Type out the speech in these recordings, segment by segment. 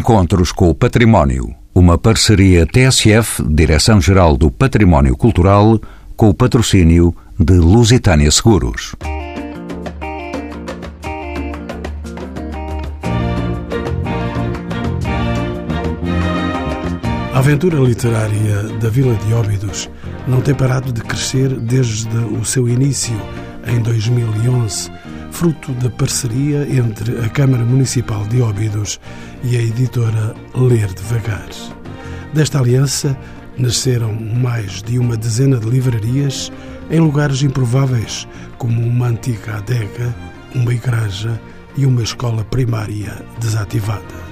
Encontros com o Património. Uma parceria TSF, Direção-Geral do Património Cultural, com o patrocínio de Lusitânia Seguros. A aventura literária da Vila de Óbidos não tem parado de crescer desde o seu início, em 2011, fruto da parceria entre a Câmara Municipal de Óbidos e a editora Ler Devagar. Desta aliança nasceram mais de uma dezena de livrarias em lugares improváveis, como uma antiga adega, uma igreja e uma escola primária desativada.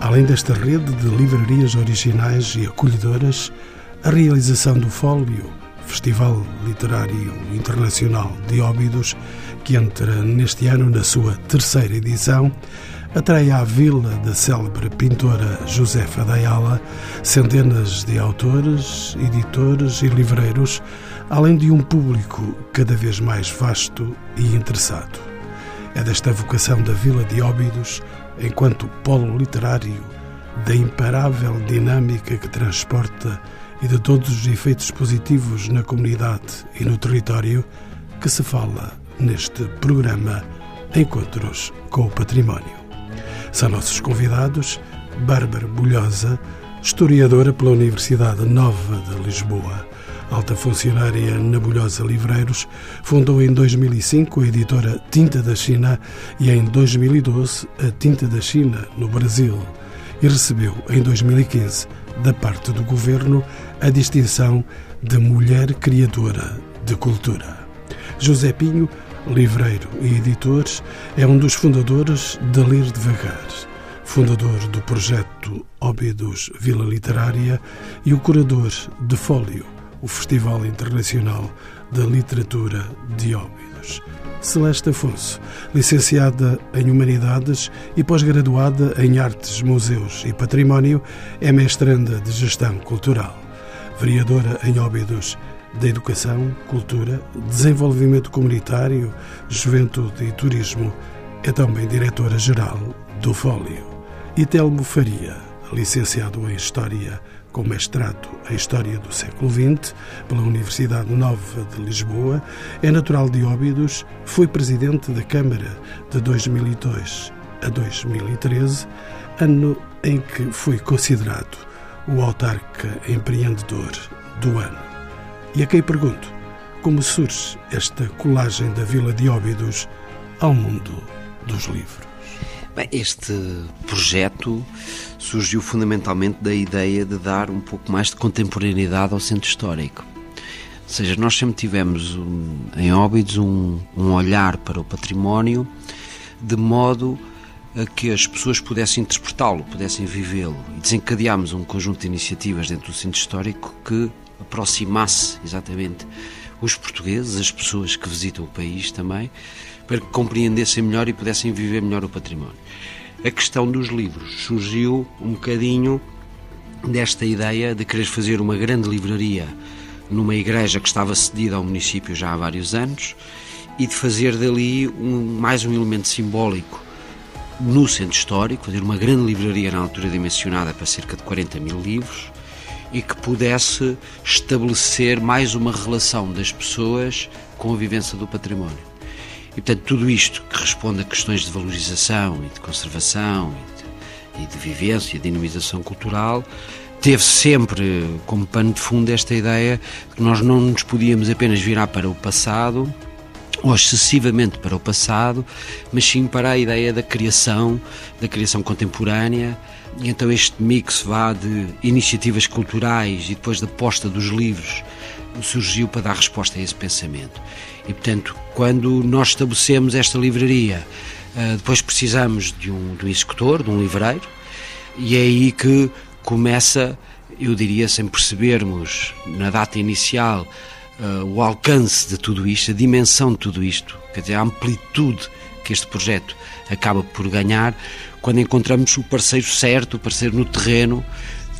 Além desta rede de livrarias originais e acolhedoras, a realização do Fólio, Festival Literário Internacional de Óbidos, que entra neste ano na sua terceira edição, atrai à vila da célebre pintora Josefa Dayala centenas de autores, editores e livreiros, além de um público cada vez mais vasto e interessado. É desta vocação da Vila de Óbidos enquanto polo literário, da imparável dinâmica que transporta e de todos os efeitos positivos na comunidade e no território, que se fala neste programa Encontros com o Património. São nossos convidados Bárbara Bulhosa, historiadora pela Universidade Nova de Lisboa, alta funcionária na Bulhosa Livreiros, fundou em 2005 a editora Tinta da China e em 2012 a Tinta da China no Brasil e recebeu em 2015 da parte do governo a distinção de Mulher Criadora de Cultura. José Pinho, livreiro e editor, é um dos fundadores de Ler Devagar, fundador do projeto Óbidos Vila Literária e o curador de Fólio, o Festival Internacional da Literatura de Óbidos. Celeste Afonso, licenciada em Humanidades e pós-graduada em Artes, Museus e Património, é mestranda de Gestão Cultural. Vereadora em Óbidos da Educação, Cultura, Desenvolvimento Comunitário, Juventude e Turismo, é também diretora-geral do Fólio. E Telmo Faria, licenciado em História com mestrado em História do século XX pela Universidade Nova de Lisboa, é natural de Óbidos, foi presidente da Câmara de 2002 a 2013, ano em que foi considerado o autarca empreendedor do ano. E a quem pergunto, como surge esta colagem da Vila de Óbidos ao mundo dos livros? Bem, este projeto surgiu fundamentalmente da ideia de dar um pouco mais de contemporaneidade ao centro histórico. Ou seja, nós sempre tivemos um, em Óbidos um, um olhar para o património de modo a que as pessoas pudessem interpretá-lo, pudessem vivê-lo. E desencadeámos um conjunto de iniciativas dentro do centro histórico que aproximasse exatamente os portugueses, as pessoas que visitam o país também, para que compreendessem melhor e pudessem viver melhor o património. A questão dos livros surgiu um bocadinho desta ideia de querer fazer uma grande livraria numa igreja que estava cedida ao município já há vários anos e de fazer dali um, mais um elemento simbólico no centro histórico, fazer uma grande livraria na altura dimensionada para cerca de 40 mil livros e que pudesse estabelecer mais uma relação das pessoas com a vivência do património. E, portanto, tudo isto que responde a questões de valorização e de conservação e de, e de vivência e dinamização cultural, teve sempre como pano de fundo esta ideia de que nós não nos podíamos apenas virar para o passado ou excessivamente para o passado, mas sim para a ideia da criação, da criação contemporânea. E então este mix vá de iniciativas culturais e depois da posta dos livros surgiu para dar resposta a esse pensamento. E, portanto, quando nós estabelecemos esta livraria, eh, depois precisamos de um, de um executor, de um livreiro, e é aí que começa, eu diria, sem percebermos na data inicial uh, o alcance de tudo isto, a dimensão de tudo isto, quer dizer, a amplitude que este projeto acaba por ganhar, quando encontramos o parceiro certo, o parceiro no terreno,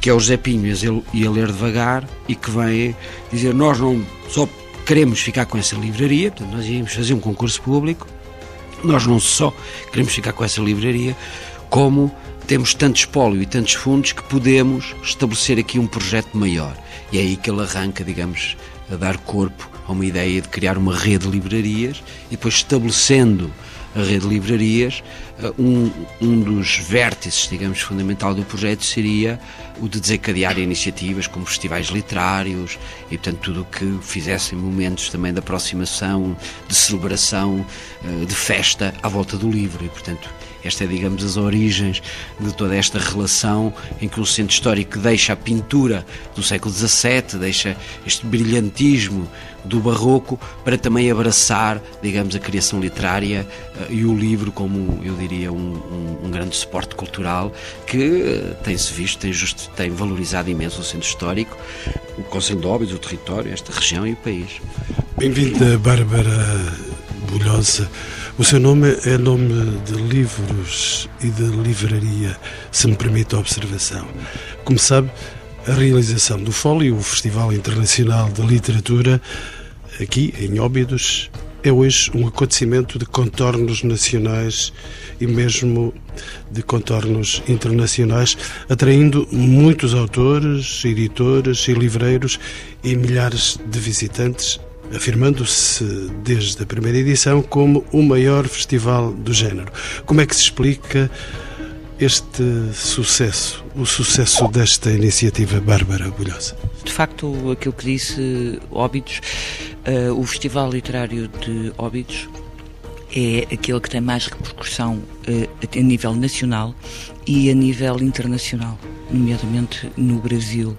que é o José Pinho e a ler devagar e que vem dizer nós não só queremos ficar com essa livraria, portanto nós íamos fazer um concurso público, nós não só queremos ficar com essa livraria, como temos tanto espólio e tantos fundos que podemos estabelecer aqui um projeto maior. E é aí que ele arranca, digamos, a dar corpo a uma ideia de criar uma rede de livrarias e depois estabelecendo a rede de livrarias, eh, um, um dos vértices, digamos, fundamental do projeto seria o de desencadear iniciativas como festivais literários e, portanto, tudo o que fizessem momentos também de aproximação, de celebração, eh, de festa à volta do livro. E, portanto, esta é, digamos, as origens de toda esta relação em que um centro histórico deixa a pintura do século XVII, deixa este brilhantismo do barroco para também abraçar, digamos, a criação literária uh, e o livro como, eu diria, um, um, um grande suporte cultural que uh, tem-se visto, tem, just, tem valorizado imenso o centro histórico, o Conselho de Óbidos, o território, esta região e o país. Bem-vinda, Bárbara Bulhosa. O seu nome é nome de livros e de livraria, se me permite a observação. Como sabe, a realização do Fólio, o Festival Internacional de Literatura, aqui em Óbidos, é hoje um acontecimento de contornos nacionais e mesmo de contornos internacionais, atraindo muitos autores, editores e livreiros e milhares de visitantes afirmando-se desde a primeira edição como o maior festival do género. Como é que se explica este sucesso, o sucesso desta iniciativa Bárbara Bulhosa? De facto, aquilo que disse Óbidos, uh, o Festival Literário de Óbidos é aquele que tem mais repercussão uh, a nível nacional e a nível internacional, nomeadamente no Brasil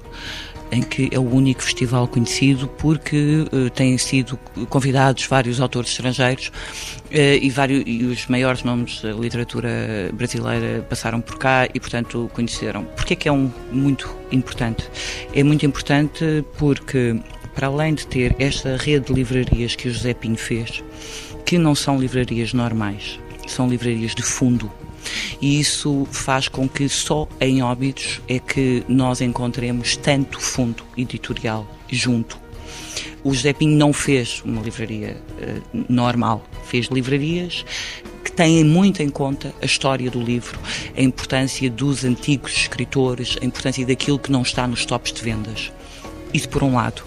em que é o único festival conhecido porque uh, têm sido convidados vários autores estrangeiros uh, e, vários, e os maiores nomes da literatura brasileira passaram por cá e, portanto, conheceram. Porquê é que é um muito importante? É muito importante porque, para além de ter esta rede de livrarias que o José Pinho fez, que não são livrarias normais, são livrarias de fundo, e isso faz com que só em Óbidos é que nós encontremos tanto fundo editorial junto. O José Pinho não fez uma livraria uh, normal, fez livrarias que têm muito em conta a história do livro, a importância dos antigos escritores, a importância daquilo que não está nos tops de vendas. Isso por um lado.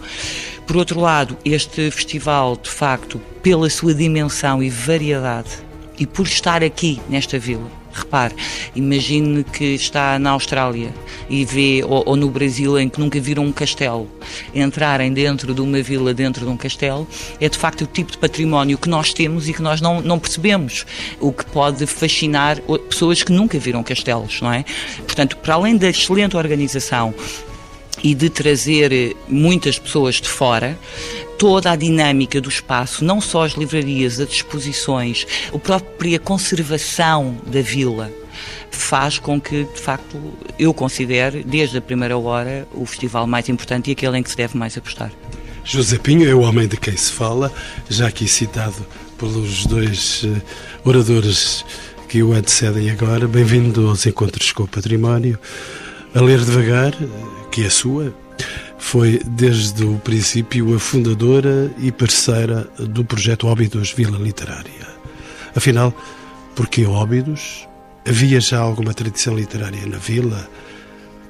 Por outro lado, este festival, de facto, pela sua dimensão e variedade, e por estar aqui nesta vila, Repare, imagine que está na Austrália e vê, ou, ou, no Brasil, em que nunca viram um castelo. Entrarem dentro de uma vila, dentro de um castelo, é de facto o tipo de património que nós temos e que nós não, não percebemos. O que pode fascinar pessoas que nunca viram castelos, não é? Portanto, para além da excelente organização e de trazer muitas pessoas de fora, toda a dinâmica do espaço, não só as livrarias, as exposições, a própria conservação da vila, faz com que, de facto, eu considere, desde a primeira hora, o festival mais importante e aquele em que se deve mais apostar. José Pinho é o homem de quem se fala, já aqui citado pelos dois eh, oradores que o antecedem agora. Bem-vindo aos Encontros com o Património. A ler devagar, eh, que é sua, foi desde o princípio a fundadora e parceira do projeto Óbidos Vila Literária. Afinal, por que Óbidos? Havia já alguma tradição literária na vila?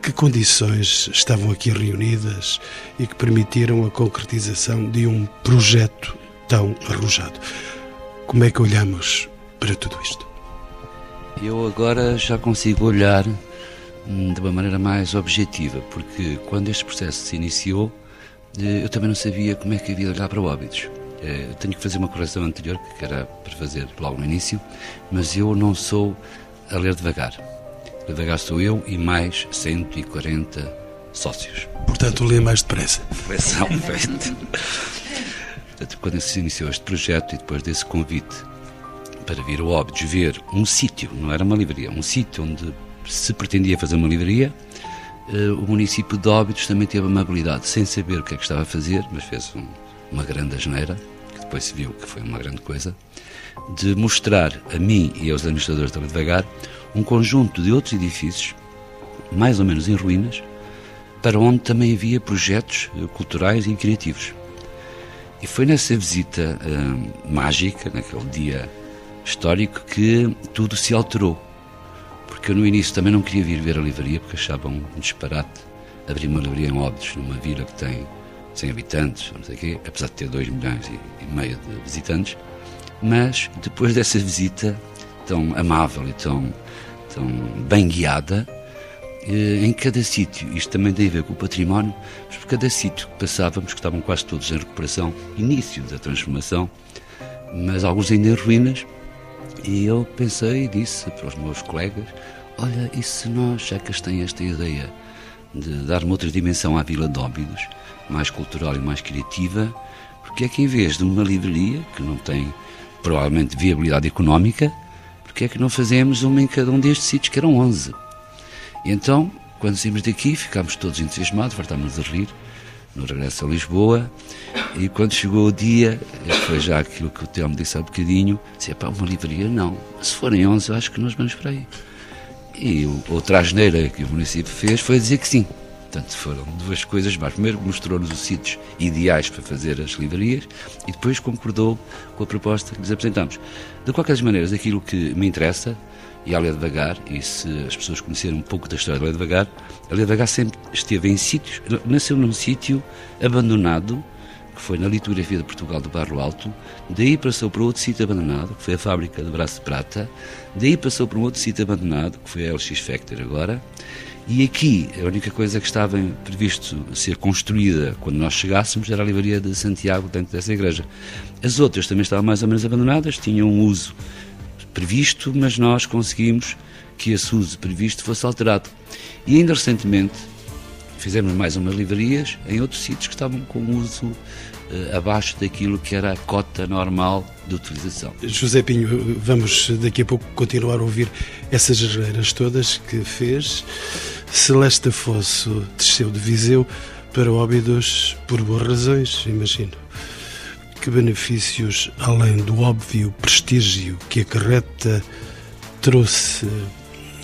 Que condições estavam aqui reunidas e que permitiram a concretização de um projeto tão arrojado? Como é que olhamos para tudo isto? Eu agora já consigo olhar de uma maneira mais objetiva, porque quando este processo se iniciou, eh, eu também não sabia como é que havia de olhar para o Óbidos. Eh, eu tenho que fazer uma correção anterior, que era para fazer logo no início, mas eu não sou a ler devagar. Devagar sou eu e mais 140 sócios. Portanto, lê mais depressa. Correção feita. Portanto, quando se iniciou este projeto e depois desse convite para vir ao Óbidos ver um sítio, não era uma livraria, um sítio onde se pretendia fazer uma livraria, eh, o município de Óbidos também teve a amabilidade, sem saber o que é que estava a fazer, mas fez um, uma grande asneira, que depois se viu que foi uma grande coisa, de mostrar a mim e aos administradores da Devagar um conjunto de outros edifícios, mais ou menos em ruínas, para onde também havia projetos eh, culturais e criativos. E foi nessa visita uh, mágica, naquele dia histórico, que tudo se alterou porque eu no início também não queria vir ver a livraria, porque achavam um disparate abrir uma livraria em Óbidos, numa vila que tem 100 habitantes, não sei quê, apesar de ter 2 milhões e, e meio de visitantes. Mas depois dessa visita tão amável e tão, tão bem guiada, eh, em cada sítio, isto também tem a ver com o património, mas por cada sítio que passávamos, que estavam quase todos em recuperação, início da transformação, mas alguns ainda em ruínas, e eu pensei e disse para os meus colegas: Olha, e se nós, já que têm esta ideia de dar uma outra dimensão à Vila de Óbidos, mais cultural e mais criativa, porque é que em vez de uma livraria, que não tem provavelmente viabilidade económica, porque é que não fazemos uma em cada um destes sítios, que eram 11? E então, quando saímos daqui, ficámos todos entusiasmados, fartámos a rir, no regresso a Lisboa, e quando chegou o dia, foi já aquilo que o Telmo disse há um bocadinho, disse, pá, uma livraria não, se forem 11 eu acho que nós vamos para aí. E outra asneira que o município fez foi dizer que sim. Portanto, foram duas coisas mais. Primeiro, mostrou-nos os sítios ideais para fazer as livrarias e depois concordou com a proposta que lhes apresentamos. De qualquer maneira, aquilo que me interessa, e a Léa Devagar, e se as pessoas conhecerem um pouco da história da Léa Devagar, a Léa Devagar sempre esteve em sítios, nasceu num sítio abandonado, que foi na litografia de Portugal do Barro Alto, daí passou para outro sítio abandonado, que foi a fábrica de Braço de Prata, daí passou para um outro sítio abandonado, que foi a LX Factor agora, e aqui a única coisa que estava previsto ser construída quando nós chegássemos era a livraria de Santiago dentro dessa igreja. As outras também estavam mais ou menos abandonadas, tinham um uso previsto, mas nós conseguimos que esse uso previsto fosse alterado. E ainda recentemente fizemos mais umas livrarias em outros sítios que estavam com uso uh, abaixo daquilo que era a cota normal de utilização. José Pinho, vamos daqui a pouco continuar a ouvir essas regras todas que fez. Celeste Afonso desceu de Viseu para Óbidos por boas razões, imagino. Que benefícios, além do óbvio prestígio que acarreta, trouxe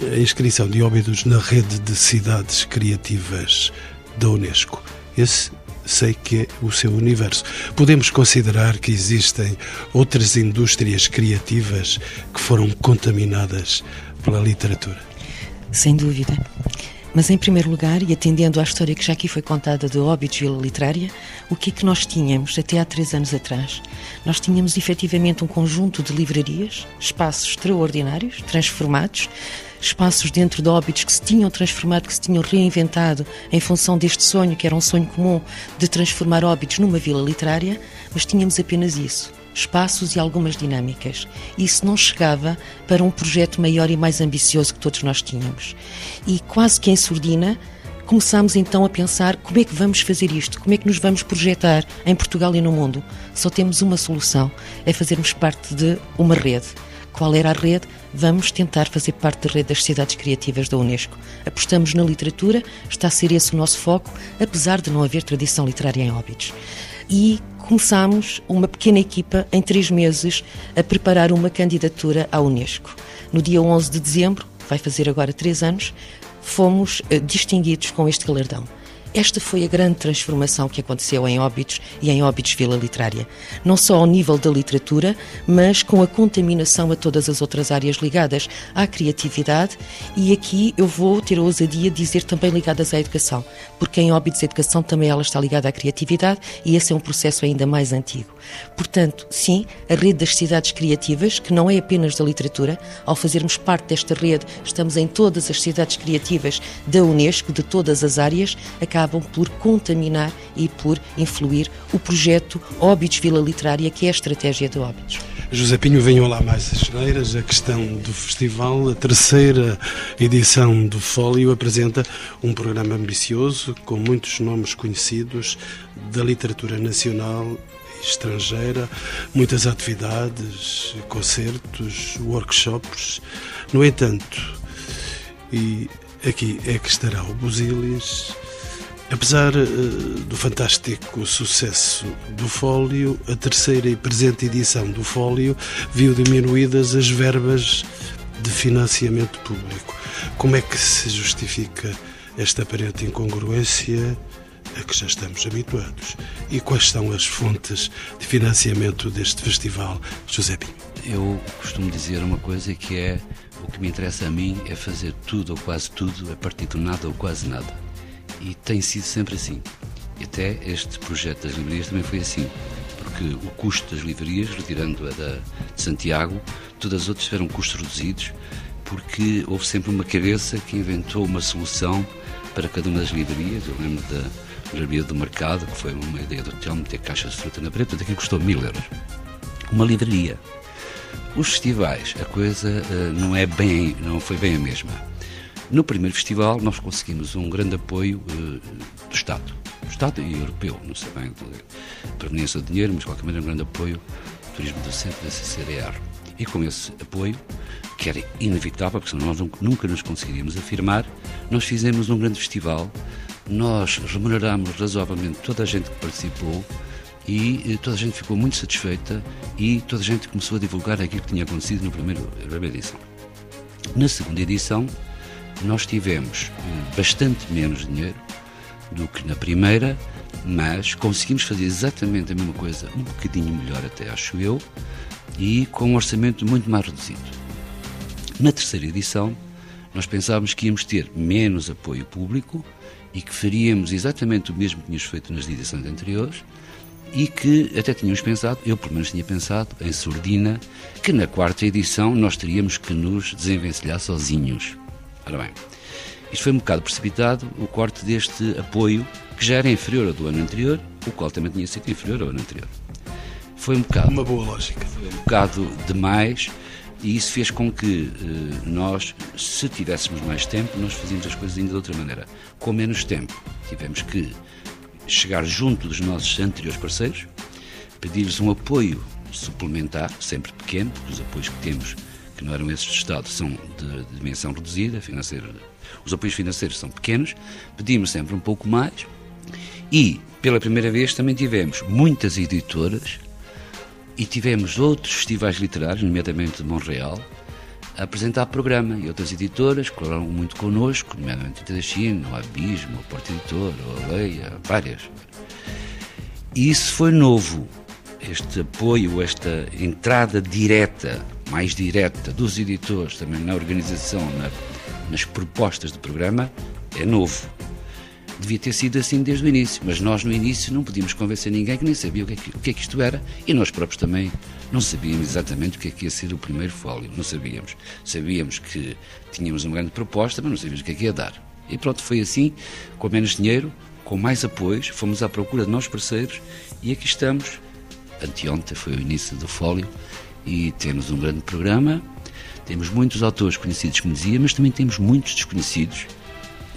a inscrição de Óbidos na rede de cidades criativas da Unesco. Esse sei que é o seu universo. Podemos considerar que existem outras indústrias criativas que foram contaminadas pela literatura? Sem dúvida. Mas, em primeiro lugar, e atendendo à história que já aqui foi contada de Óbidos Vila Literária, o que é que nós tínhamos até há três anos atrás? Nós tínhamos efetivamente um conjunto de livrarias, espaços extraordinários, transformados, espaços dentro de óbitos que se tinham transformado, que se tinham reinventado em função deste sonho, que era um sonho comum de transformar óbitos numa vila literária, mas tínhamos apenas isso. Espaços e algumas dinâmicas. Isso não chegava para um projeto maior e mais ambicioso que todos nós tínhamos. E quase que em surdina, começámos então a pensar como é que vamos fazer isto, como é que nos vamos projetar em Portugal e no mundo. Só temos uma solução: é fazermos parte de uma rede. Qual era a rede? Vamos tentar fazer parte da rede das cidades criativas da Unesco. Apostamos na literatura, está a ser esse o nosso foco, apesar de não haver tradição literária em Óbidos. E começámos uma pequena equipa em três meses a preparar uma candidatura à Unesco. No dia 11 de dezembro, vai fazer agora três anos, fomos uh, distinguidos com este galardão. Esta foi a grande transformação que aconteceu em Óbidos e em Óbidos Vila Literária. Não só ao nível da literatura, mas com a contaminação a todas as outras áreas ligadas à criatividade e aqui eu vou ter a ousadia de dizer também ligadas à educação, porque em Óbidos a educação também ela está ligada à criatividade e esse é um processo ainda mais antigo. Portanto, sim, a rede das cidades criativas, que não é apenas da literatura, ao fazermos parte desta rede, estamos em todas as cidades criativas da Unesco, de todas as áreas, acabam por contaminar e por influir o projeto Óbidos Vila Literária, que é a estratégia de Óbidos. José Pinho, venham lá mais as neiras. A questão do festival, a terceira edição do Fólio, apresenta um programa ambicioso com muitos nomes conhecidos da literatura nacional estrangeira, muitas atividades, concertos, workshops. No entanto, e aqui é que estará o Busilis, apesar uh, do fantástico sucesso do Fólio, a terceira e presente edição do Fólio viu diminuídas as verbas de financiamento público. Como é que se justifica esta aparente incongruência a que já estamos habituados. E quais são as fontes de financiamento deste festival, José Pinho? Eu costumo dizer uma coisa que é o que me interessa a mim é fazer tudo ou quase tudo a partir do nada ou quase nada. E tem sido sempre assim. E até este projeto das livrarias também foi assim. Porque o custo das livrarias, retirando a da, de Santiago, todas as outras tiveram custos reduzidos, porque houve sempre uma cabeça que inventou uma solução para cada uma das livrarias. Eu lembro da livraria do mercado, que foi uma ideia do Telmo ter caixas de fruta na parede, portanto aquilo custou mil euros. Uma livraria. Os festivais, a coisa uh, não é bem, não foi bem a mesma. No primeiro festival nós conseguimos um grande apoio uh, do Estado, do Estado e europeu, não sei bem a proveniência de dinheiro, mas de qualquer maneira um grande apoio do turismo do centro da CCDR. E com esse apoio, que era inevitável, porque senão nós nunca nos conseguiríamos afirmar, nós fizemos um grande festival, nós remunerámos razoavelmente toda a gente que participou, e eh, toda a gente ficou muito satisfeita e toda a gente começou a divulgar aquilo que tinha acontecido na primeira, na primeira edição. Na segunda edição, nós tivemos eh, bastante menos dinheiro do que na primeira, mas conseguimos fazer exatamente a mesma coisa, um bocadinho melhor até, acho eu, e com um orçamento muito mais reduzido. Na terceira edição, nós pensávamos que íamos ter menos apoio público e que faríamos exatamente o mesmo que tínhamos feito nas edições anteriores, e que até tínhamos pensado, eu pelo menos tinha pensado, em surdina, que na quarta edição nós teríamos que nos desenvencilhar sozinhos. Ora bem, isto foi um bocado precipitado, o corte deste apoio, que já era inferior ao do ano anterior, o qual também tinha sido inferior ao ano anterior. Foi um bocado. Uma boa lógica. Foi um bocado demais e isso fez com que eh, nós, se tivéssemos mais tempo, nós fazíamos as coisas ainda de outra maneira. Com menos tempo, tivemos que chegar junto dos nossos anteriores parceiros, pedir-lhes um apoio suplementar, sempre pequeno, porque os apoios que temos, que não eram esses do Estado, são de, de dimensão reduzida, financeira. Os apoios financeiros são pequenos, pedimos sempre um pouco mais e, pela primeira vez, também tivemos muitas editoras e tivemos outros festivais literários, nomeadamente de Montreal, a apresentar programa e outras editoras colaboraram muito connosco, nomeadamente a China, o Abismo, o Porto Editor, a Leia, várias. E isso foi novo, este apoio, esta entrada direta, mais direta, dos editores também na organização, na, nas propostas do programa, é novo. Devia ter sido assim desde o início, mas nós no início não podíamos convencer ninguém que nem sabia o que é que, que, é que isto era e nós próprios também não sabíamos exatamente o que é que ia ser o primeiro fólio, não sabíamos. Sabíamos que tínhamos uma grande proposta, mas não sabíamos o que é que ia dar. E pronto, foi assim, com menos dinheiro, com mais apoios, fomos à procura de novos parceiros e aqui estamos. Anteontem foi o início do fólio e temos um grande programa. Temos muitos autores conhecidos, como dizia, mas também temos muitos desconhecidos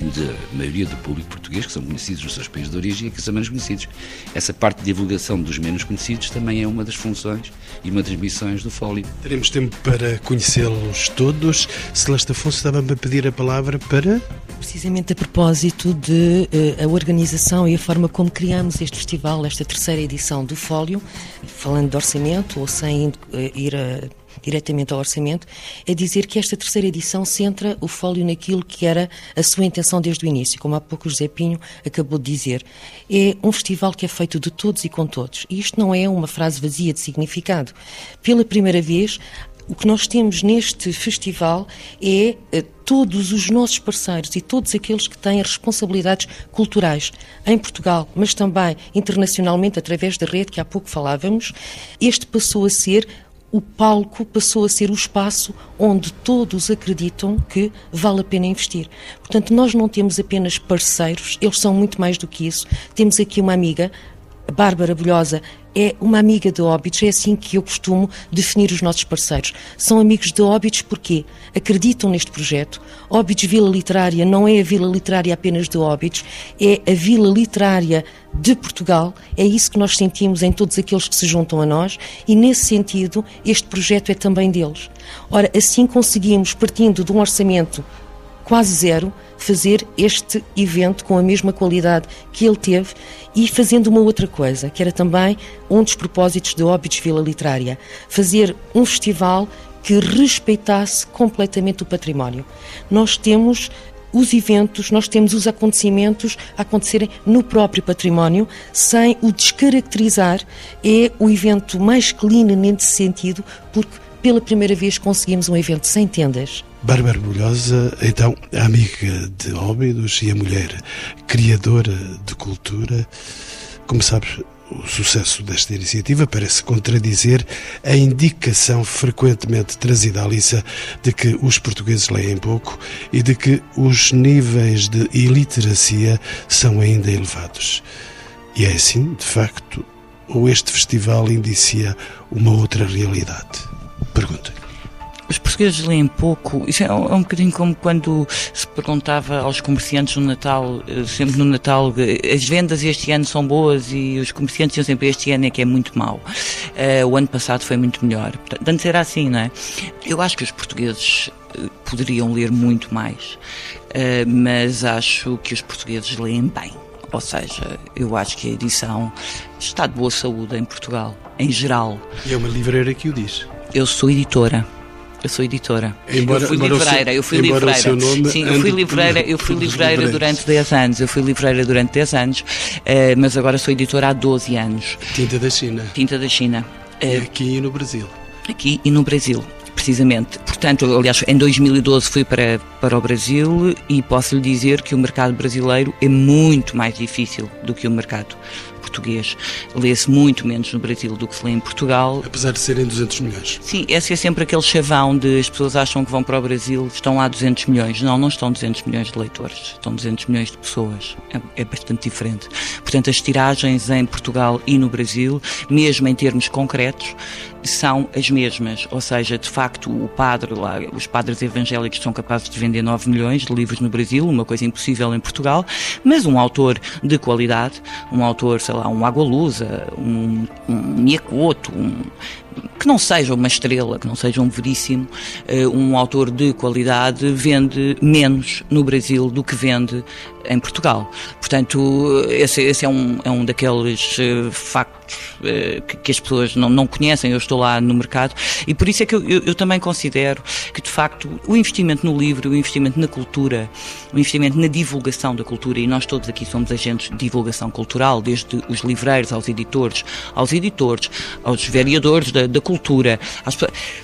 da maioria do público português, que são conhecidos nos seus países de origem e que são menos conhecidos. Essa parte de divulgação dos menos conhecidos também é uma das funções e uma das missões do Fólio. Teremos tempo para conhecê-los todos. Celeste Afonso estava-me a pedir a palavra para... Precisamente a propósito de uh, a organização e a forma como criamos este festival, esta terceira edição do Fólio, falando de orçamento ou sem uh, ir a diretamente ao orçamento, é dizer que esta terceira edição centra o fólio naquilo que era a sua intenção desde o início, como há pouco o José Pinho acabou de dizer. É um festival que é feito de todos e com todos. E isto não é uma frase vazia de significado. Pela primeira vez, o que nós temos neste festival é eh, todos os nossos parceiros e todos aqueles que têm responsabilidades culturais em Portugal, mas também internacionalmente através da rede que há pouco falávamos. Este passou a ser o palco passou a ser o espaço onde todos acreditam que vale a pena investir. Portanto, nós não temos apenas parceiros, eles são muito mais do que isso. Temos aqui uma amiga, Bárbara Bolhosa, é uma amiga de Óbidos, é assim que eu costumo definir os nossos parceiros. São amigos de Óbidos porque acreditam neste projeto. Óbidos Vila Literária não é a Vila Literária apenas de Óbidos, é a Vila Literária de Portugal. É isso que nós sentimos em todos aqueles que se juntam a nós e, nesse sentido, este projeto é também deles. Ora, assim conseguimos, partindo de um orçamento quase zero, fazer este evento com a mesma qualidade que ele teve e fazendo uma outra coisa, que era também um dos propósitos de Óbidos Vila Literária, fazer um festival que respeitasse completamente o património. Nós temos os eventos, nós temos os acontecimentos a acontecerem no próprio património, sem o descaracterizar. É o evento mais clean nesse sentido, porque pela primeira vez conseguimos um evento sem tendas. Bárbara Bulhosa, então, amiga de Óbidos e a mulher criadora de cultura. Como sabes, o sucesso desta iniciativa parece contradizer a indicação frequentemente trazida à Lissa de que os portugueses leem pouco e de que os níveis de iliteracia são ainda elevados. E é assim, de facto, ou este festival indicia uma outra realidade? Pergunto. Os portugueses leem pouco. Isso é um, é um bocadinho como quando se perguntava aos comerciantes no Natal, eh, sempre no Natal, as vendas este ano são boas e os comerciantes diziam sempre este ano é que é muito mau. Uh, o ano passado foi muito melhor. Portanto, antes era assim, não é? Eu acho que os portugueses eh, poderiam ler muito mais, uh, mas acho que os portugueses leem bem. Ou seja, eu acho que a edição está de boa saúde em Portugal, em geral. E é uma livreira que o diz. Eu sou editora. Eu sou editora. Embora, eu fui livreira, eu fui livreira. Sim, eu fui livreira, eu fui livreira durante 10 anos. Eu fui livreira durante 10 anos, uh, mas agora sou editora há 12 anos. Tinta da China. Tinta da China. Uh, aqui e no Brasil. Aqui e no Brasil precisamente. Portanto, aliás, em 2012 fui para, para o Brasil e posso lhe dizer que o mercado brasileiro é muito mais difícil do que o mercado português. Lê-se muito menos no Brasil do que se lê em Portugal. Apesar de serem 200 milhões. Sim, esse é sempre aquele chavão de as pessoas acham que vão para o Brasil, estão lá 200 milhões. Não, não estão 200 milhões de leitores, estão 200 milhões de pessoas. É, é bastante diferente. Portanto, as tiragens em Portugal e no Brasil, mesmo em termos concretos, são as mesmas, ou seja, de facto o padre lá, os padres evangélicos são capazes de vender 9 milhões de livros no Brasil, uma coisa impossível em Portugal, mas um autor de qualidade, um autor, sei lá, um Agualusa, um, um um, que não seja uma estrela, que não seja um veríssimo, eh, um autor de qualidade vende menos no Brasil do que vende em Portugal. Portanto, esse, esse é, um, é um daqueles uh, factos que, que, as pessoas não, não conhecem. Eu estou lá no mercado e por isso é que eu, eu, eu, também considero que, de facto, o investimento no livro, o investimento na cultura, o investimento na divulgação da cultura, e nós todos aqui somos agentes de divulgação cultural, desde os livreiros aos editores, aos editores, aos vereadores da, da cultura, às,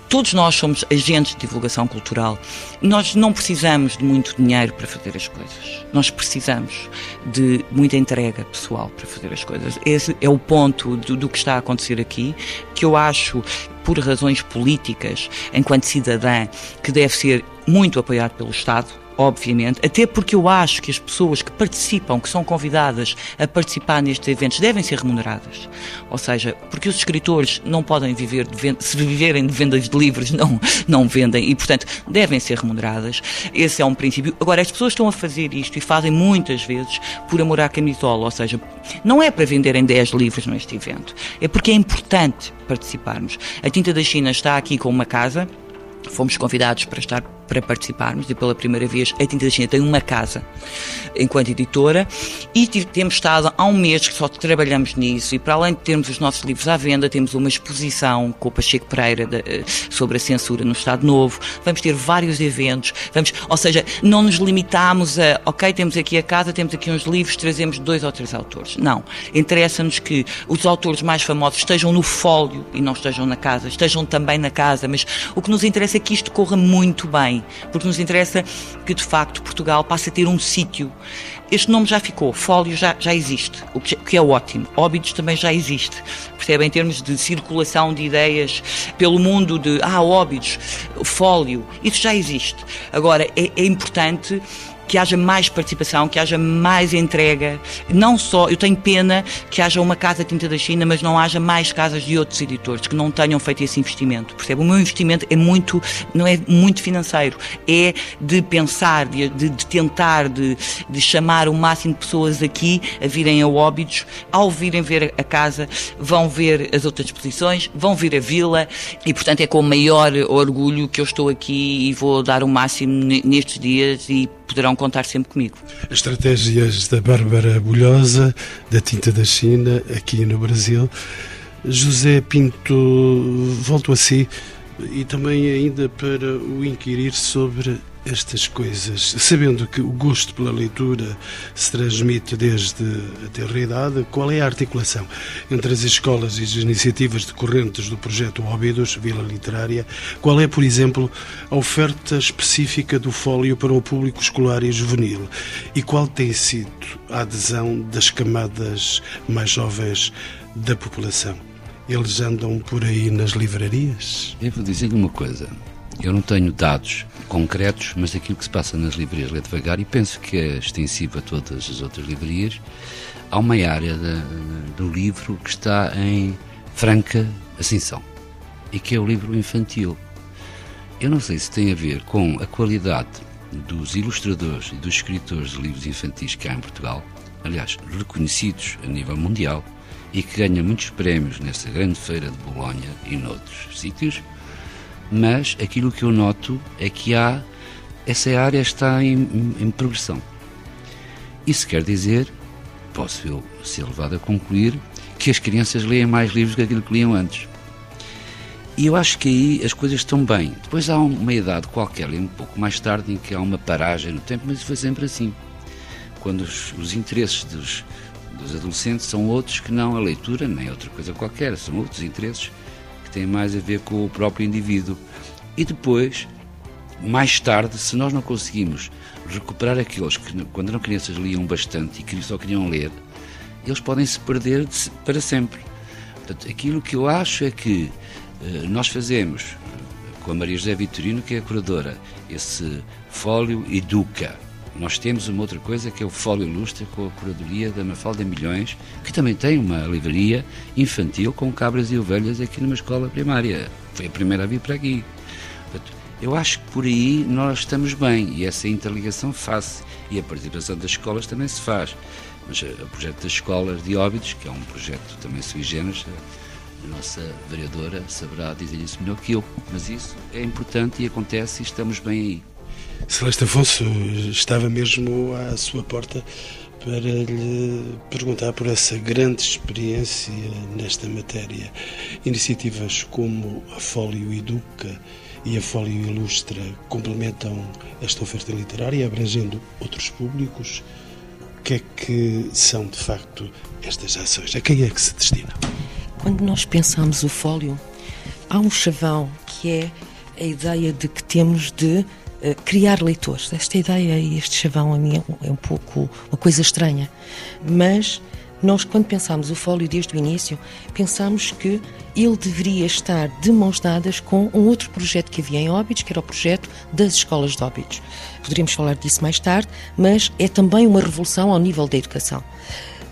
todos nós somos agentes de divulgação cultural. Nós não precisamos de muito dinheiro para fazer as coisas. Nós precisamos de muita entrega pessoal para fazer as coisas. Esse é o ponto do, do que está a acontecer aqui, que eu acho, por razões políticas, enquanto cidadã, que deve ser muito apoiado pelo Estado obviamente, até porque eu acho que as pessoas que participam, que são convidadas a participar nestes eventos, devem ser remuneradas. Ou seja, porque os escritores não podem viver de venda, se viverem de vendas de livros, não, não vendem e, portanto, devem ser remuneradas. Esse é um princípio. Agora, as pessoas estão a fazer isto e fazem muitas vezes por amor à camisola, ou seja, não é para venderem 10 livros neste evento, é porque é importante participarmos. A Tinta da China está aqui com uma casa, fomos convidados para estar para participarmos e pela primeira vez a Tinta da China tem uma casa enquanto editora e temos estado há um mês que só trabalhamos nisso e para além de termos os nossos livros à venda, temos uma exposição com o Pacheco Pereira de, eh, sobre a censura no Estado Novo, vamos ter vários eventos, vamos, ou seja, não nos limitamos a, ok, temos aqui a casa, temos aqui uns livros, trazemos dois ou três autores. Não. Interessa-nos que os autores mais famosos estejam no fólio e não estejam na casa, estejam também na casa, mas o que nos interessa é que isto corra muito bem porque nos interessa que de facto Portugal passe a ter um sítio. Este nome já ficou, Fólio já, já existe, o que, é ótimo. Óbidos também já existe. Percebem? Em termos de circulação de ideias pelo mundo de, ah, Óbidos, Fólio, isso já existe. Agora, é, é importante que haja mais participação, que haja mais entrega. Não só, eu tenho pena que haja uma casa tinta da China, mas não haja mais casas de outros editores que não tenham feito esse investimento. Percebe? O meu investimento é muito, não é muito financeiro, é de pensar, de, de, de tentar, de, de, chamar o máximo de pessoas aqui a virem a Óbidos. Ao virem ver a casa, vão ver as outras exposições, vão ver a vila e, portanto, é com o maior orgulho que eu estou aqui e vou dar o máximo nestes dias e poderão contar sempre comigo. As estratégias da Bárbara Bulhosa, da Tinta da China, aqui no Brasil. José Pinto, volto a si e também ainda para o inquirir sobre estas coisas, sabendo que o gosto pela leitura se transmite desde a tenra idade, qual é a articulação entre as escolas e as iniciativas decorrentes do projeto Óbidos, Vila Literária? Qual é, por exemplo, a oferta específica do fólio para o público escolar e juvenil? E qual tem sido a adesão das camadas mais jovens da população? Eles andam por aí nas livrarias? Devo dizer-lhe uma coisa. Eu não tenho dados concretos, mas aquilo que se passa nas livrarias Lê Devagar, e penso que é extensivo a todas as outras livrarias, há uma área do livro que está em franca ascensão, e que é o livro infantil. Eu não sei se tem a ver com a qualidade dos ilustradores e dos escritores de livros infantis que há em Portugal, aliás, reconhecidos a nível mundial, e que ganham muitos prémios nessa grande feira de Bolonha e noutros sítios, mas aquilo que eu noto é que há essa área está em, em, progressão. Isso quer dizer, posso eu ser levado a concluir, que as crianças leem mais livros do que aquilo que liam antes. E eu acho que aí as coisas estão bem. Depois há uma idade qualquer, um pouco mais tarde, em que há uma paragem no tempo, mas foi sempre assim. Quando os, os interesses dos, dos adolescentes são outros que não a leitura, nem outra coisa qualquer, são outros interesses que têm mais a ver com o próprio indivíduo. E depois, mais tarde, se nós não conseguimos recuperar aqueles que, quando eram crianças, liam bastante e só queriam ler, eles podem se perder para sempre. Portanto, aquilo que eu acho é que eh, nós fazemos, com a Maria José Vitorino, que é a curadora, esse fólio educa nós temos uma outra coisa que é o Fólio Ilustre com a curadoria da Mafalda Milhões, que também tem uma livraria infantil com cabras e ovelhas aqui numa escola primária. Foi a primeira a vir para aqui. Eu acho que por aí nós estamos bem e essa interligação faz e a participação das escolas também se faz. Mas eh, o projeto das escolas de óbitos, que é um projeto também sui generis, a nossa vereadora saberá dizer isso melhor que eu. Mas isso é importante e acontece e estamos bem aí. Celeste Afonso estava mesmo à sua porta para lhe perguntar por essa grande experiência nesta matéria. Iniciativas como a Fólio Educa e a Fólio Ilustra complementam esta oferta literária, abrangendo outros públicos. O que é que são, de facto, estas ações? A quem é que se destinam? Quando nós pensamos o fólio, há um chavão que é a ideia de que temos de eh, criar leitores. Esta ideia e este chavão a mim é um pouco uma coisa estranha, mas nós, quando pensámos o Fólio desde o início, pensámos que ele deveria estar de mãos dadas com um outro projeto que havia em Óbidos, que era o projeto das escolas de Óbidos. Poderíamos falar disso mais tarde, mas é também uma revolução ao nível da educação.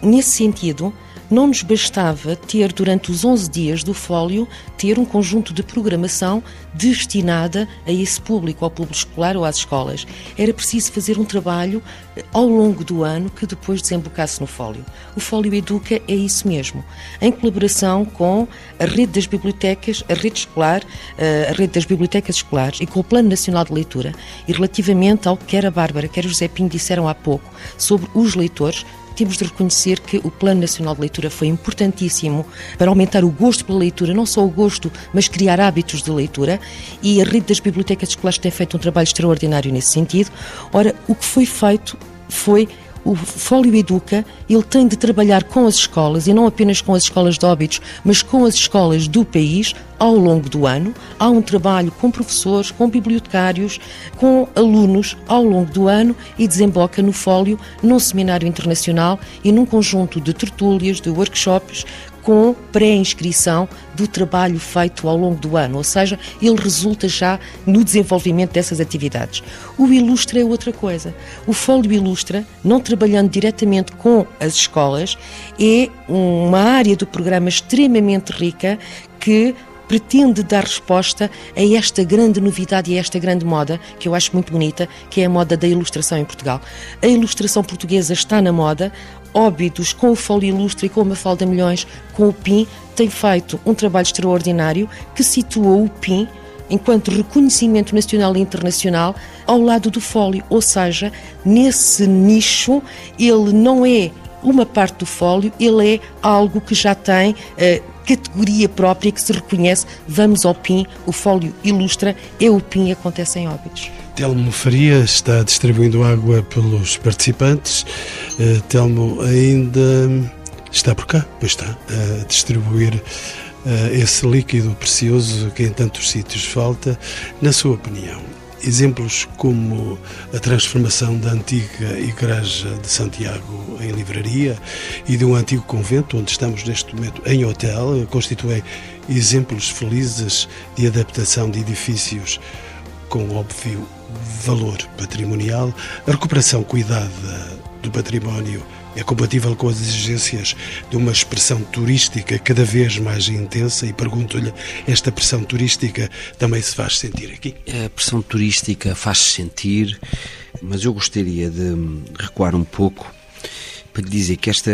Nesse sentido, não nos bastava ter, durante os 11 dias do fólio, ter um conjunto de programação destinada a esse público, ao público escolar ou às escolas. Era preciso fazer um trabalho eh, ao longo do ano que depois desembocasse no fólio. O Fólio Educa é isso mesmo, em colaboração com a rede das bibliotecas, a rede escolar, eh, a rede das bibliotecas escolares e com o Plano Nacional de Leitura. E relativamente ao que quer a Bárbara, quer o José Pinho disseram há pouco sobre os leitores, temos de reconhecer que o Plano Nacional de Leitura foi importantíssimo para aumentar o gosto pela leitura, não só o gosto, mas criar hábitos de leitura, e a rede das bibliotecas escolares tem feito um trabalho extraordinário nesse sentido. Ora, o que foi feito foi o Fólio Educa, ele tem de trabalhar com as escolas, e não apenas com as escolas de óbitos, mas com as escolas do país, ao longo do ano. Há um trabalho com professores, com bibliotecários, com alunos ao longo do ano e desemboca no Fólio, num seminário internacional e num conjunto de tertúlias, de workshops, com pré-inscrição do trabalho feito ao longo do ano, ou seja, ele resulta já no desenvolvimento dessas atividades. O Ilustra é outra coisa. O Fólio Ilustra, não trabalhando diretamente com as escolas, é uma área do programa extremamente rica que pretende dar resposta a esta grande novidade e a esta grande moda, que eu acho muito bonita, que é a moda da ilustração em Portugal. A ilustração portuguesa está na moda, Óbidos, com o Fólio Ilustre e com a Mafalda Milhões, com o PIN, tem feito um trabalho extraordinário que situou o PIN enquanto reconhecimento nacional e internacional ao lado do fólio, ou seja, nesse nicho ele não é uma parte do fólio, ele é algo que já tem uh, categoria própria que se reconhece. Vamos ao PIN, o fólio ilustra, é o PIN acontece em óbitos. Telmo Faria está distribuindo água pelos participantes. Uh, Telmo ainda está por cá, pois está, a distribuir uh, esse líquido precioso que em tantos sítios falta. Na sua opinião, exemplos como a transformação da antiga Igreja de Santiago em livraria e de um antigo convento, onde estamos neste momento em hotel, constituem exemplos felizes de adaptação de edifícios com óbvio valor patrimonial, a recuperação cuidada do património é compatível com as exigências de uma expressão turística cada vez mais intensa e pergunto-lhe, esta pressão turística também se faz sentir aqui? A pressão turística faz-se sentir, mas eu gostaria de recuar um pouco para lhe dizer que esta,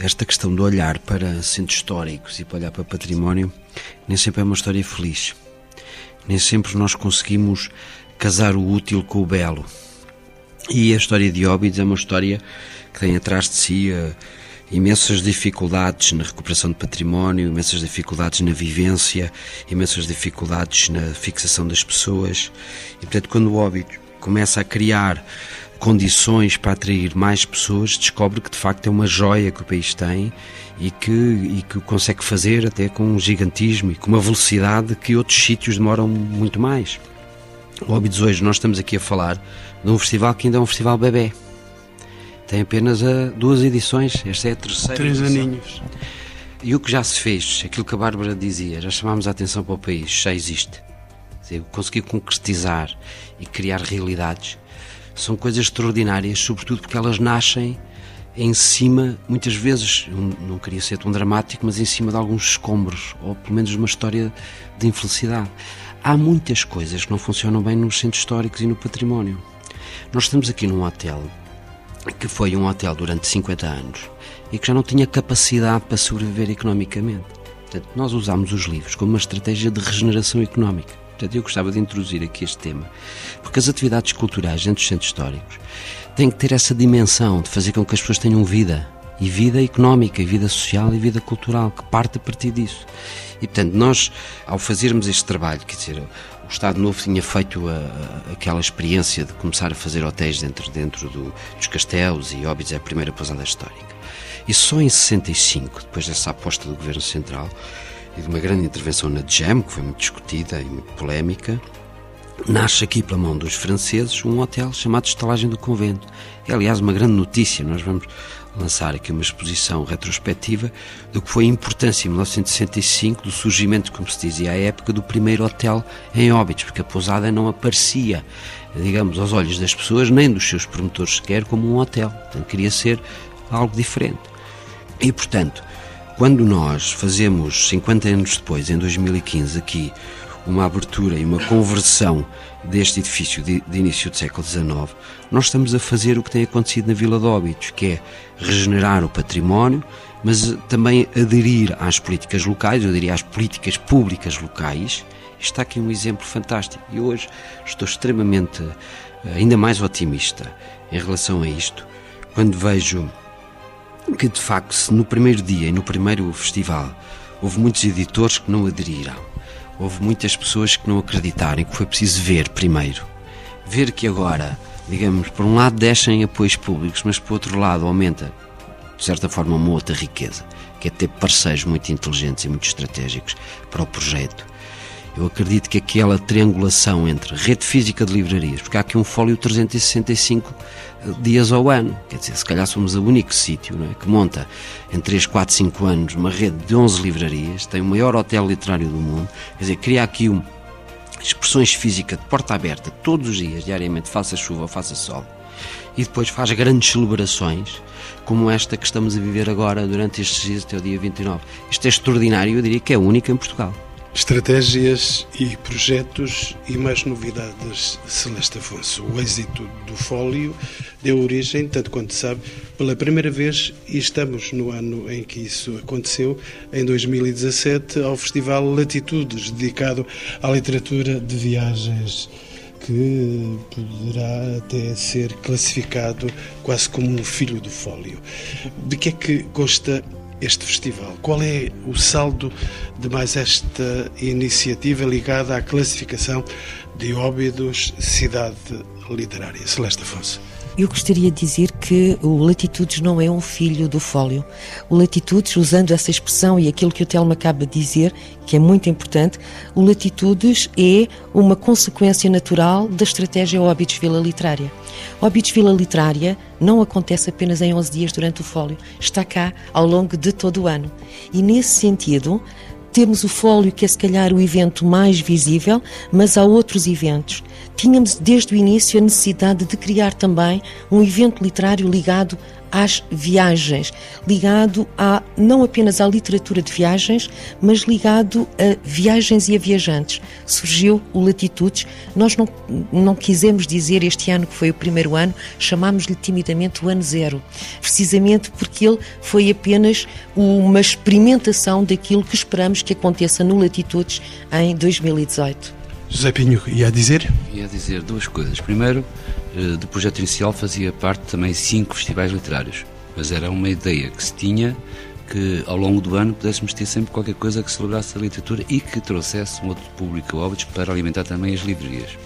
esta questão de olhar para centros históricos e para olhar para património nem sempre é uma história feliz. Nem sempre nós conseguimos casar o útil com o belo. E a história de Óbidos é uma história que tem atrás de si uh, imensas dificuldades na recuperação de património, imensas dificuldades na vivência, imensas dificuldades na fixação das pessoas. E, portanto, quando o Óbidos começa a criar condições para atrair mais pessoas, descobre que de facto é uma joia que o país tem e que, e que consegue fazer até com um gigantismo e com uma velocidade que outros sítios demoram muito mais. O Óbidos hoje nós estamos aqui a falar de um festival que ainda é um festival bebê. Tem apenas a, uh, duas edições, esta é a terceira. Três edição. aninhos. E o que já se fez, aquilo que a Bárbara dizia, já chamámos a atenção para o país, já existe. Dizer, conseguir concretizar e criar realidades são coisas extraordinárias, sobretudo porque elas nascem em cima, muitas vezes, não queria ser tão dramático, mas em cima de alguns escombros, ou pelo menos uma história de infelicidade. Há muitas coisas que não funcionam bem nos centros históricos e no património. Nós estamos aqui num hotel que foi um hotel durante 50 anos e que já não tinha capacidade para sobreviver economicamente. Portanto, nós usámos os livros como uma estratégia de regeneração económica. Portanto, eu gostava de introduzir aqui este tema, porque as atividades culturais dentro dos centros históricos têm que ter essa dimensão de fazer com que as pessoas tenham vida, e vida económica, e vida social e vida cultural, que parte a partir disso. E, portanto, nós, ao fazermos este trabalho, quer dizer, o Estado Novo tinha feito a, a, aquela experiência de começar a fazer hotéis dentro, dentro do, dos castelos e Óbidos é a primeira pousada histórica. E só em 65, depois dessa aposta do Governo Central e de uma grande intervenção na DGEM, que foi muito discutida e muito polémica, nasce aqui pela mão dos franceses um hotel chamado Estalagem do Convento. É, aliás, uma grande notícia. Nós vamos lançar aqui uma exposição retrospectiva do que foi a importância em 1965 do surgimento, como se dizia à época, do primeiro hotel em Óbidos, porque a pousada não aparecia, digamos, aos olhos das pessoas, nem dos seus promotores sequer, como um hotel. Portanto, queria ser algo diferente. E, portanto, quando nós fazemos 50 anos depois, em 2015, aqui, uma abertura e uma conversão deste edifício de, de, início do século XIX, nós estamos a fazer o que tem acontecido na Vila de Óbidos, que é regenerar o património, mas também aderir às políticas locais, eu diria às políticas públicas locais. Está aqui um exemplo fantástico e hoje estou extremamente, eh, ainda mais otimista em relação a isto, quando vejo que de facto, se no primeiro dia e no primeiro festival houve muitos editores que não aderiram, houve muitas pessoas que não acreditaram, que foi preciso ver primeiro. Ver que agora, digamos, por um lado descem apoios públicos, mas por outro lado aumenta, de certa forma, uma outra riqueza, que é ter parceiros muito inteligentes e muito estratégicos para o projeto. Eu acredito que aquela triangulação entre rede física de livrarias, porque há aqui um fólio 365 dias ao ano. Quer dizer, se calhar somos o único sítio é, que monta em 3, 4, 5 anos uma rede de 11 livrarias, tem o maior hotel literário do mundo, quer dizer, cria aqui um, expressões físicas de porta aberta todos os dias, diariamente, faça chuva, faça sol, e depois faz grandes celebrações como esta que estamos a viver agora durante estes dias até o dia 29. Isto é extraordinário, eu diria que é único em Portugal. Estratégias e projetos e mais novidades, Celeste Afonso. O êxito do fólio deu origem, tanto quanto sabe, pela primeira vez, e estamos no ano em que isso aconteceu, em 2017, ao Festival Latitudes, dedicado à literatura de viagens que poderá até ser classificado quase como um filho do fólio. De que é que consta este festival? Qual é o saldo de mais esta iniciativa ligada à classificação de Óbidos Cidade Literária? Celeste Afonso. Eu gostaria de dizer que o Latitudes não é um filho do fólio. O Latitudes, usando essa expressão e aquilo que o Telmo acaba de dizer, que é muito importante, o Latitudes é uma consequência natural da estratégia Óbidos Vila Literária. Óbidos Vila Literária não acontece apenas em 11 dias durante o fólio, está cá ao longo de todo o ano. E nesse sentido, temos o fólio, que é se calhar o evento mais visível, mas há outros eventos. Tínhamos desde o início a necessidade de criar também um evento literário ligado às viagens, ligado a não apenas à literatura de viagens, mas ligado a viagens e a viajantes. Surgiu o Latitudes. Nós não, não quisemos dizer este ano que foi o primeiro ano, chamámos-lhe timidamente o ano zero, precisamente porque ele foi apenas uma experimentação daquilo que esperamos que aconteça no Latitudes em 2018. José Pinho, ia dizer? Ia dizer duas coisas. Primeiro, eh, do projeto inicial fazia parte também cinco festivais literários, mas era uma ideia que se tinha que ao longo do ano pudéssemos ter sempre qualquer coisa que celebrasse a literatura e que trouxesse um outro público óbitos para alimentar também as livrarias.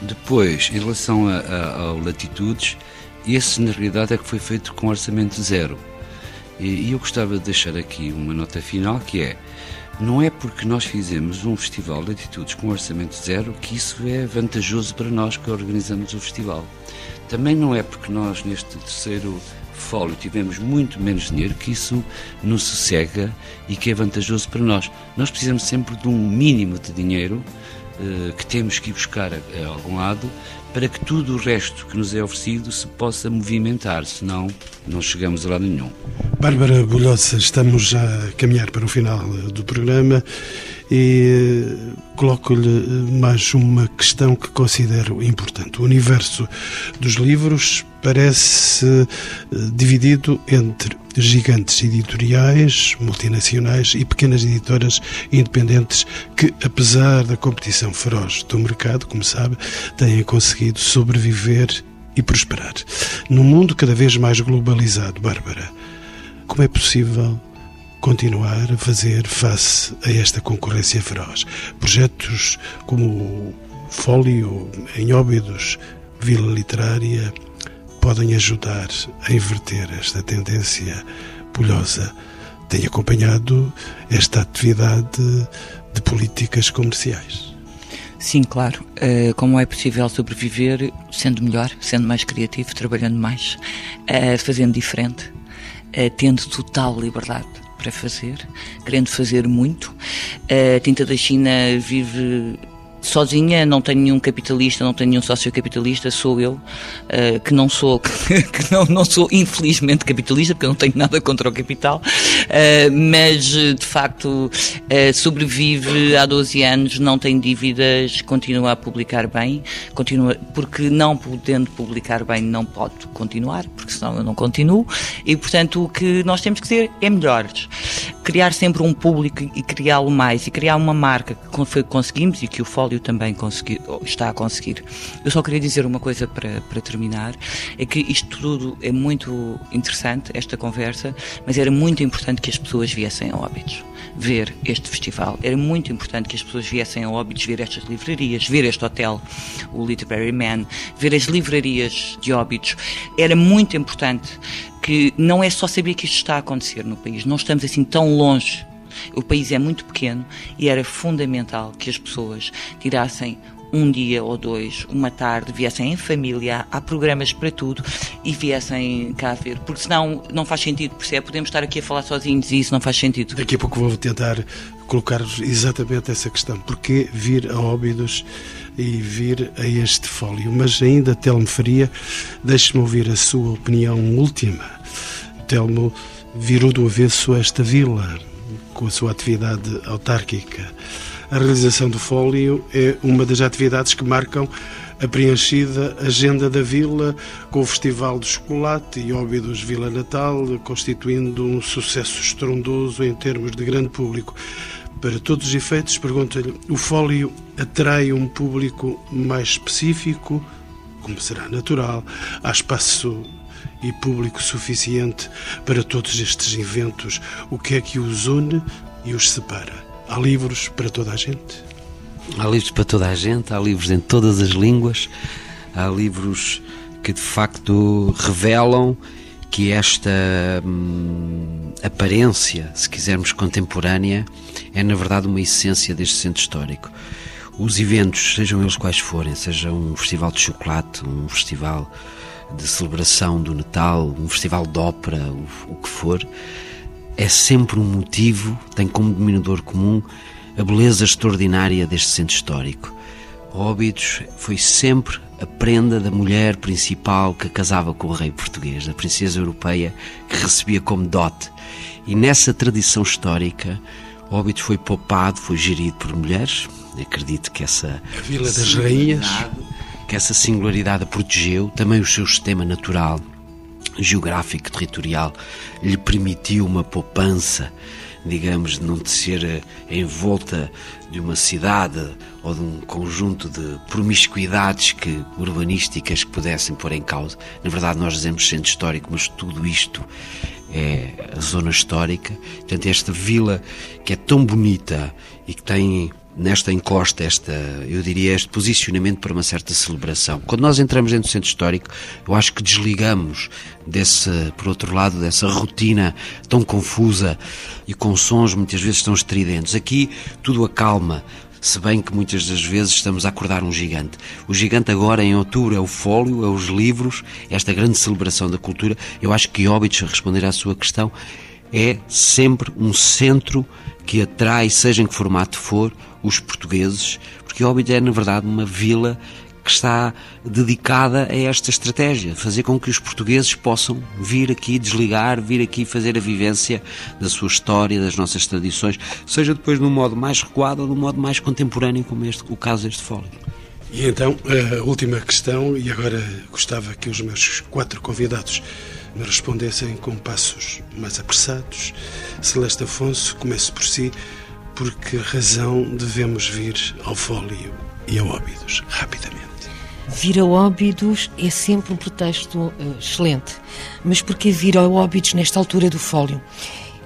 Depois, em relação a, a, ao Latitudes, esse na realidade é que foi feito com orçamento zero. E, e eu gostava de deixar aqui uma nota final que é não é porque nós fizemos um festival de atitudes com orçamento zero que isso é vantajoso para nós que organizamos o festival. Também não é porque nós, neste terceiro fólio, tivemos muito menos dinheiro que isso nos sossega e que é vantajoso para nós. Nós precisamos sempre de um mínimo de dinheiro uh, que temos que ir buscar a algum lado para que tudo o resto que nos é oferecido se possa movimentar, senão não chegamos a lado nenhum. Bárbara Bolhosa, estamos a caminhar para o final do programa e coloco-lhe eh, mais uma questão que considero importante. O universo dos livros parece eh, dividido entre gigantes editoriais, multinacionais e pequenas editoras independentes que, apesar da competição feroz do mercado, como sabe, têm conseguido sobreviver e prosperar. Num mundo cada vez mais globalizado, Bárbara, como é possível continuar a fazer face a esta concorrência feroz? Projetos como o Fólio, em Óbidos, Vila Literária, podem ajudar a inverter esta tendência polhosa. Tem acompanhado esta atividade de políticas comerciais. Sim, claro. Uh, como é possível sobreviver sendo melhor, sendo mais criativo, trabalhando mais, uh, fazendo diferente, uh, tendo total liberdade para fazer, querendo fazer muito. A Tinta da China vive sozinha, não tenho nenhum capitalista, não tenho nenhum sócio capitalista, sou eu, uh, que não sou, que não, não sou infelizmente capitalista, porque eu não tenho nada contra o capital, uh, mas de facto uh, sobrevive há 12 anos, não tem dívidas, continua a publicar bem, continua, porque não podendo publicar bem não pode continuar, porque senão eu não continuo, e portanto o que nós temos que ser é melhores. Criar sempre um público e criá-lo mais, e criar uma marca que conseguimos e que o Também está a conseguir. Eu só queria dizer uma coisa para, para terminar, é que isto tudo é muito interessante, esta conversa, mas era muito importante que as pessoas viessem a Óbidos ver este festival. Era muito importante que as pessoas viessem a Óbidos ver estas livrarias, ver este hotel, o Literary Man, ver as livrarias de Óbidos. Era muito importante que não é só saber que isto está a acontecer no país, não estamos assim tão longe o país é muito pequeno e era fundamental que as pessoas tirassem um dia ou dois, uma tarde, viessem em família, há programas para tudo e viessem cá ver, porque senão não faz sentido, percebe? Podemos estar aqui a falar sozinhos e isso não faz sentido. Daqui a pouco vou tentar colocar exatamente essa questão. Porquê vir a Óbidos e vir a este fólio? Mas ainda, Telmo Faria, deixe-me ouvir a sua opinião última. Telmo virou do avesso esta vila, com a sua atividade autárquica. A realização do fólio é uma das atividades que marcam a preenchida agenda da vila, com o Festival do Chocolate e Óbidos Vila Natal, constituindo um sucesso estrondoso em termos de grande público. Para todos os efeitos, pergunto-lhe: o fólio atrai um público mais específico, como será natural, há espaço e público suficiente para todos estes eventos. O que é que os une e os separa? Há livros para toda a gente? Há livros para toda a gente, há livros em todas as línguas, há livros que de facto revelam que esta hum, aparência, se quisermos contemporânea, é na verdade uma essência deste centro histórico. Os eventos, sejam eles quais forem, seja um festival de chocolate, um festival de celebração do Natal, um festival de ópera, o, o que for, é sempre um motivo, tem como denominador comum a beleza extraordinária deste centro histórico. Óbidos foi sempre a prenda da mulher principal que casava com o rei português, a princesa europeia que recebia como dote. E nessa tradição histórica, Óbidos foi poupado, foi gerido por mulheres. Acredito que essa. A Vila das Rainhas. Que essa singularidade a protegeu, também o seu sistema natural, geográfico, territorial, lhe permitiu uma poupança digamos, de não ser eh, envolta de uma cidade ou de um conjunto de promiscuidades que, urbanísticas que pudessem pôr em causa. Na verdade, nós dizemos centro histórico, mas tudo isto é a zona histórica. Portanto, esta vila que é tão bonita e que tem nesta encosta, esta, eu diria, este posicionamento para uma certa celebração. Quando nós entramos dentro do centro histórico, eu acho que desligamos desse, por outro lado, dessa rotina tão confusa e com sons muitas vezes tão estridentes. Aqui tudo acalma, se bem que muitas das vezes estamos a acordar um gigante. O gigante agora, em outubro, é o fólio, é os livros, esta grande celebração da cultura. Eu acho que Óbitos, a responder à sua questão, é sempre um centro que atrai, seja em que formato for, os portugueses, porque Óbidos é, na verdade, uma vila que está dedicada a esta estratégia, fazer com que os portugueses possam vir aqui desligar, vir aqui fazer a vivência da sua história, das nossas tradições, seja depois num modo mais recuado ou num modo mais contemporâneo, como este, o caso deste fólio. E então, a última questão, e agora gostava que os meus quatro convidados me respondessem com passos mais apressados. Celeste Afonso, comece por si. Por que razão devemos vir ao fólio e ao óbidos rapidamente? Vir ao óbidos é sempre um pretexto uh, excelente. Mas por que vir ao óbidos nesta altura do fólio?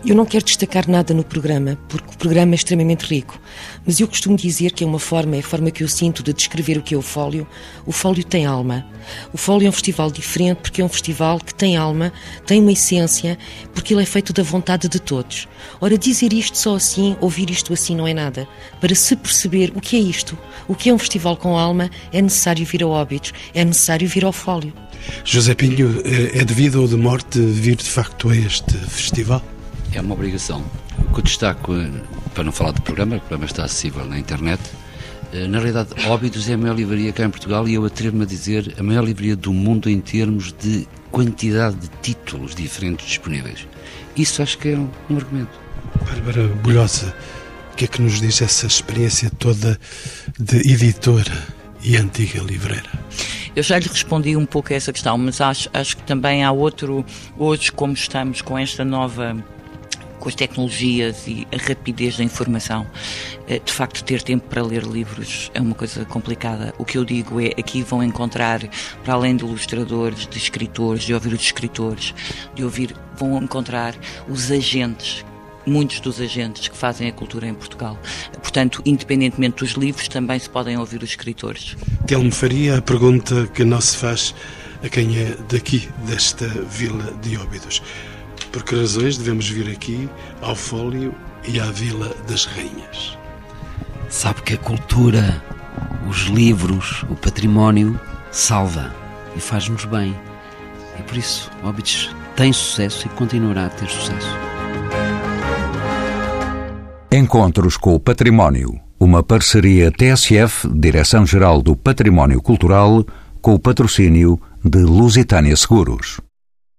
Eu não quero destacar nada no programa, porque o programa é extremamente rico, mas eu costumo dizer que é uma forma, é a forma que eu sinto de descrever o que é o Fólio. O Fólio tem alma. O Fólio é um festival diferente porque é um festival que tem alma, tem uma essência, porque ele é feito da vontade de todos. Ora, dizer isto só assim, ouvir isto assim não é nada. Para se perceber o que é isto, o que é um festival com alma, é necessário vir ao Óbitos, é necessário vir ao Fólio. José Pinho, é, é devido ou de morte vir de facto a este festival? É uma obrigação. O que eu destaco, para não falar do programa, o programa está acessível na internet, eh, na realidade, Óbidos é a maior livraria cá em Portugal e eu atrevo-me a dizer a maior livraria do mundo em termos de quantidade de títulos diferentes disponíveis. Isso acho que é um, um argumento. Bárbara Bolhosa, o que é que nos diz essa experiência toda de editora e antiga livreira? Eu já lhe respondi um pouco a essa questão, mas acho, acho que também há outro, hoje, como estamos com esta nova com as tecnologias e a rapidez da informação, eh, de facto ter tempo para ler livros é uma coisa complicada. O que eu digo é aqui vão encontrar, para além de ilustradores, de escritores, de ouvir os escritores, de ouvir, vão encontrar os agentes muitos dos agentes que fazem a cultura em Portugal. Portanto, independentemente dos livros, também se podem ouvir os escritores. Telmo Faria, a pergunta que não se faz a quem é daqui, desta vila de Óbidos. Por que razões devemos vir aqui ao Fólio e à Vila das Rainhas? Sabe que a cultura, os livros, o património salva e faz-nos bem. E por isso, Óbidos tem sucesso e continuará a ter sucesso. Encontros com o Património. Uma parceria TSF, Direção-Geral do Património Cultural, com o patrocínio de Lusitânia Seguros.